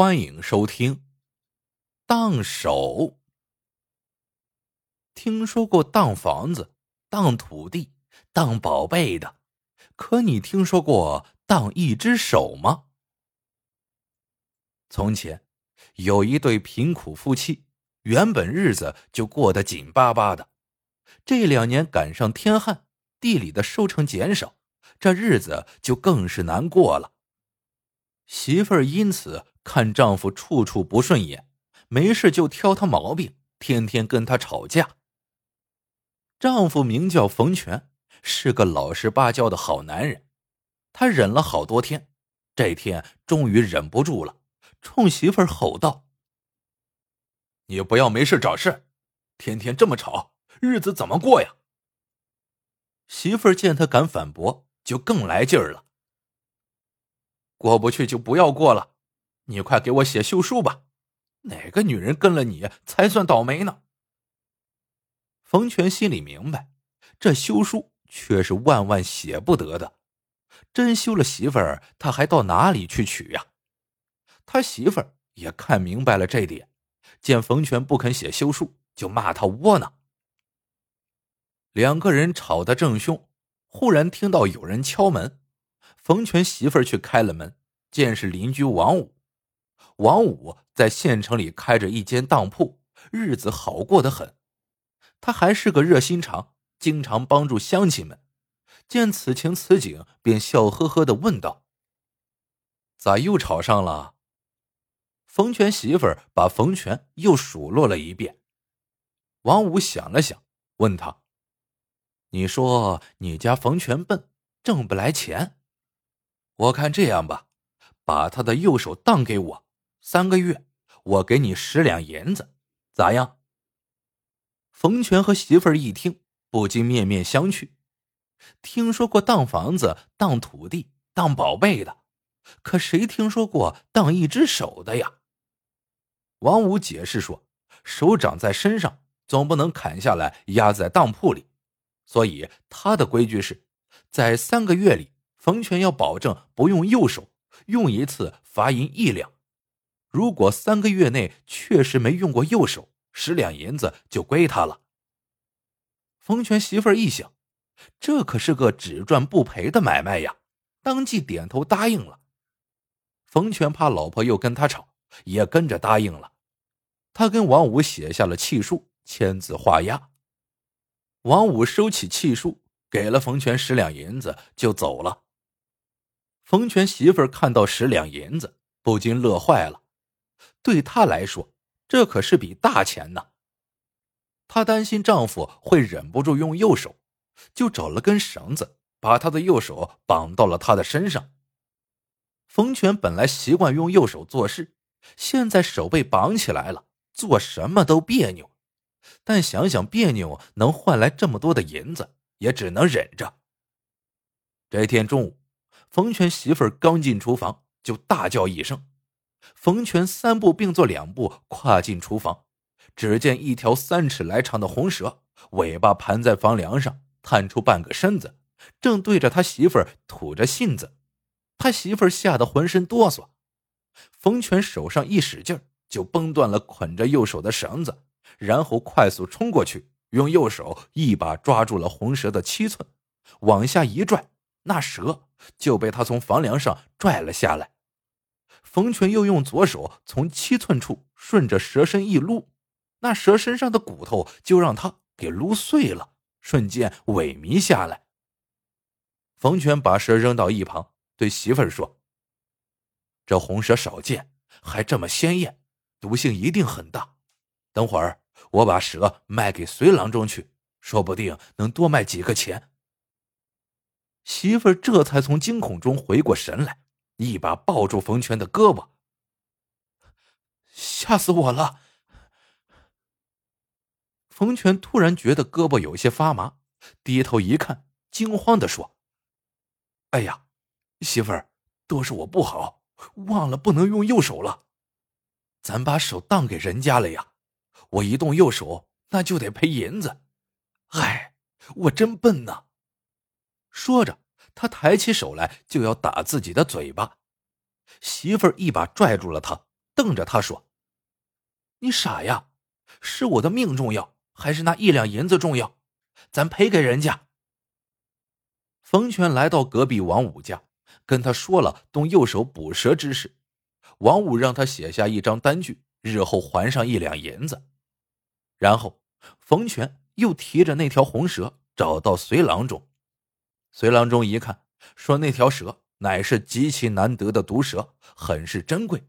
欢迎收听。当手，听说过当房子、当土地、当宝贝的，可你听说过当一只手吗？从前有一对贫苦夫妻，原本日子就过得紧巴巴的，这两年赶上天旱，地里的收成减少，这日子就更是难过了。媳妇儿因此看丈夫处处不顺眼。没事就挑他毛病，天天跟他吵架。丈夫名叫冯全，是个老实巴交的好男人。他忍了好多天，这天终于忍不住了，冲媳妇儿吼道：“你不要没事找事，天天这么吵，日子怎么过呀？”媳妇儿见他敢反驳，就更来劲儿了：“过不去就不要过了，你快给我写休书吧。”哪个女人跟了你才算倒霉呢？冯全心里明白，这休书却是万万写不得的。真休了媳妇儿，他还到哪里去娶呀？他媳妇儿也看明白了这点，见冯全不肯写休书，就骂他窝囊。两个人吵得正凶，忽然听到有人敲门。冯全媳妇儿去开了门，见是邻居王五。王五在县城里开着一间当铺，日子好过得很。他还是个热心肠，经常帮助乡亲们。见此情此景，便笑呵呵的问道：“咋又吵上了？”冯全媳妇儿把冯全又数落了一遍。王五想了想，问他：“你说你家冯全笨，挣不来钱？我看这样吧，把他的右手当给我。”三个月，我给你十两银子，咋样？冯全和媳妇儿一听，不禁面面相觑。听说过当房子、当土地、当宝贝的，可谁听说过当一只手的呀？王五解释说：“手长在身上，总不能砍下来压在当铺里，所以他的规矩是，在三个月里，冯全要保证不用右手，用一次罚银一两。”如果三个月内确实没用过右手，十两银子就归他了。冯全媳妇儿一想，这可是个只赚不赔的买卖呀，当即点头答应了。冯全怕老婆又跟他吵，也跟着答应了。他跟王五写下了契书，签字画押。王五收起契书，给了冯全十两银子，就走了。冯全媳妇儿看到十两银子，不禁乐坏了。对她来说，这可是笔大钱呢。她担心丈夫会忍不住用右手，就找了根绳子，把他的右手绑到了他的身上。冯全本来习惯用右手做事，现在手被绑起来了，做什么都别扭。但想想别扭能换来这么多的银子，也只能忍着。这天中午，冯全媳妇儿刚进厨房，就大叫一声。冯全三步并作两步跨进厨房，只见一条三尺来长的红蛇，尾巴盘在房梁上，探出半个身子，正对着他媳妇儿吐着信子。他媳妇儿吓得浑身哆嗦。冯全手上一使劲就崩断了捆着右手的绳子，然后快速冲过去，用右手一把抓住了红蛇的七寸，往下一拽，那蛇就被他从房梁上拽了下来。冯全又用左手从七寸处顺着蛇身一撸，那蛇身上的骨头就让他给撸碎了，瞬间萎靡下来。冯全把蛇扔到一旁，对媳妇儿说：“这红蛇少见，还这么鲜艳，毒性一定很大。等会儿我把蛇卖给随郎中去，说不定能多卖几个钱。”媳妇儿这才从惊恐中回过神来。一把抱住冯全的胳膊，吓死我了！冯全突然觉得胳膊有些发麻，低头一看，惊慌的说：“哎呀，媳妇儿，都是我不好，忘了不能用右手了。咱把手当给人家了呀，我一动右手，那就得赔银子。哎，我真笨呐！”说着。他抬起手来就要打自己的嘴巴，媳妇儿一把拽住了他，瞪着他说：“你傻呀？是我的命重要，还是那一两银子重要？咱赔给人家。”冯全来到隔壁王五家，跟他说了动右手捕蛇之事。王五让他写下一张单据，日后还上一两银子。然后，冯全又提着那条红蛇找到随郎中。随郎中一看，说那条蛇乃是极其难得的毒蛇，很是珍贵，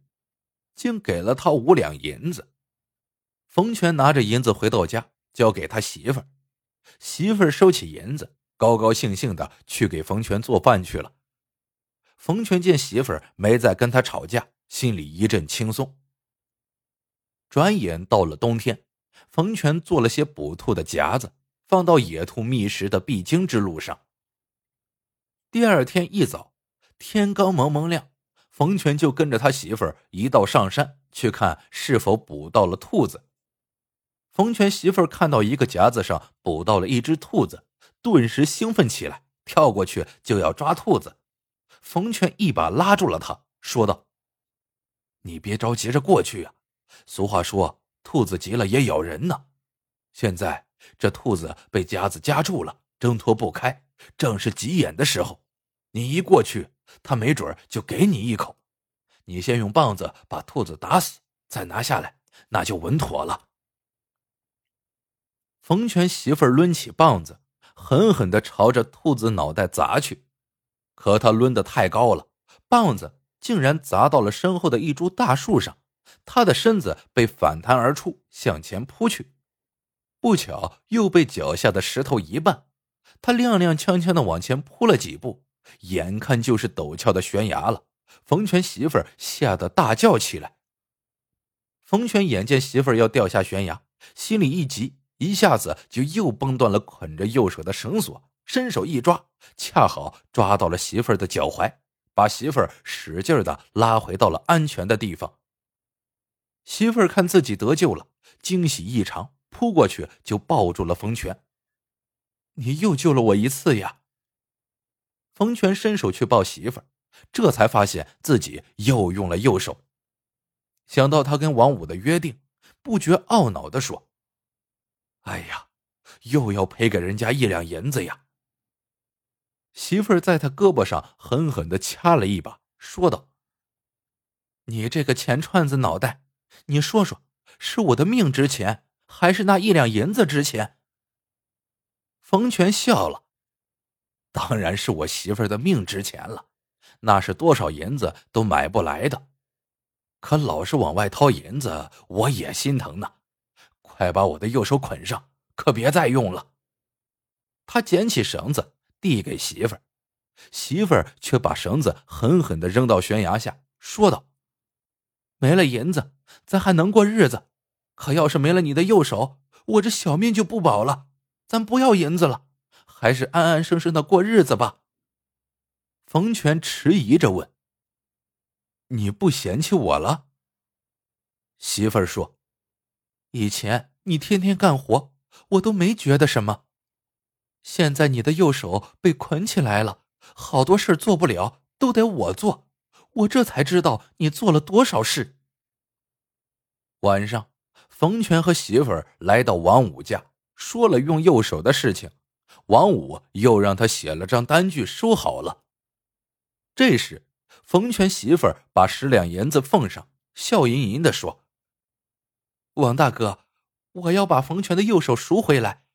竟给了他五两银子。冯全拿着银子回到家，交给他媳妇儿。媳妇儿收起银子，高高兴兴的去给冯全做饭去了。冯全见媳妇儿没再跟他吵架。心里一阵轻松。转眼到了冬天，冯全做了些捕兔的夹子，放到野兔觅食的必经之路上。第二天一早，天刚蒙蒙亮，冯全就跟着他媳妇儿一道上山去看是否捕到了兔子。冯全媳妇儿看到一个夹子上捕到了一只兔子，顿时兴奋起来，跳过去就要抓兔子。冯全一把拉住了他，说道。你别着急着过去呀，俗话说，兔子急了也咬人呢。现在这兔子被夹子夹住了，挣脱不开，正是急眼的时候。你一过去，他没准就给你一口。你先用棒子把兔子打死，再拿下来，那就稳妥了。冯全媳妇儿抡起棒子，狠狠的朝着兔子脑袋砸去，可他抡的太高了，棒子。竟然砸到了身后的一株大树上，他的身子被反弹而出，向前扑去，不巧又被脚下的石头一绊，他踉踉跄跄的往前扑了几步，眼看就是陡峭的悬崖了。冯全媳妇儿吓得大叫起来。冯全眼见媳妇儿要掉下悬崖，心里一急，一下子就又崩断了捆着右手的绳索，伸手一抓，恰好抓到了媳妇儿的脚踝。把媳妇儿使劲的拉回到了安全的地方。媳妇儿看自己得救了，惊喜异常，扑过去就抱住了冯全。你又救了我一次呀！冯全伸手去抱媳妇儿，这才发现自己又用了右手。想到他跟王五的约定，不觉懊恼的说：“哎呀，又要赔给人家一两银子呀！”媳妇儿在他胳膊上狠狠的掐了一把，说道：“你这个钱串子脑袋，你说说，是我的命值钱，还是那一两银子值钱？”冯全笑了：“当然是我媳妇儿的命值钱了，那是多少银子都买不来的。可老是往外掏银子，我也心疼呢。快把我的右手捆上，可别再用了。”他捡起绳子。递给媳妇儿，媳妇儿却把绳子狠狠的扔到悬崖下，说道：“没了银子，咱还能过日子；可要是没了你的右手，我这小命就不保了。咱不要银子了，还是安安生生的过日子吧。”冯全迟疑着问：“你不嫌弃我了？”媳妇儿说：“以前你天天干活，我都没觉得什么。”现在你的右手被捆起来了，好多事做不了，都得我做。我这才知道你做了多少事。晚上，冯全和媳妇儿来到王五家，说了用右手的事情。王五又让他写了张单据，收好了。这时，冯全媳妇儿把十两银子奉上，笑吟吟的说：“王大哥，我要把冯全的右手赎回来。”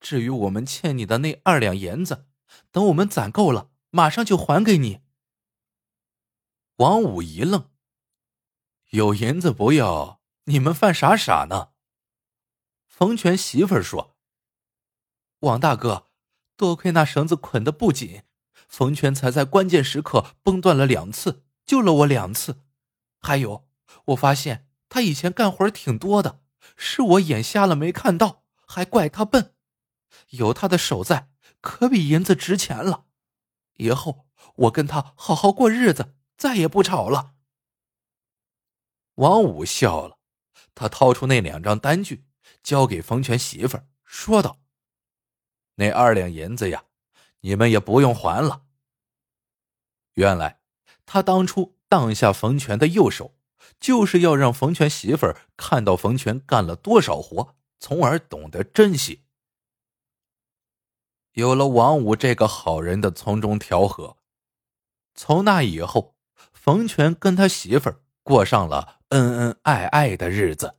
至于我们欠你的那二两银子，等我们攒够了，马上就还给你。王五一愣：“有银子不要，你们犯啥傻呢？”冯全媳妇儿说：“王大哥，多亏那绳子捆得不紧，冯全才在关键时刻崩断了两次，救了我两次。还有，我发现他以前干活挺多的，是我眼瞎了没看到，还怪他笨。”有他的手在，可比银子值钱了。以后我跟他好好过日子，再也不吵了。王五笑了，他掏出那两张单据，交给冯全媳妇儿，说道：“那二两银子呀，你们也不用还了。”原来他当初当下冯全的右手，就是要让冯全媳妇儿看到冯全干了多少活，从而懂得珍惜。有了王五这个好人的从中调和，从那以后，冯全跟他媳妇儿过上了恩恩爱爱的日子。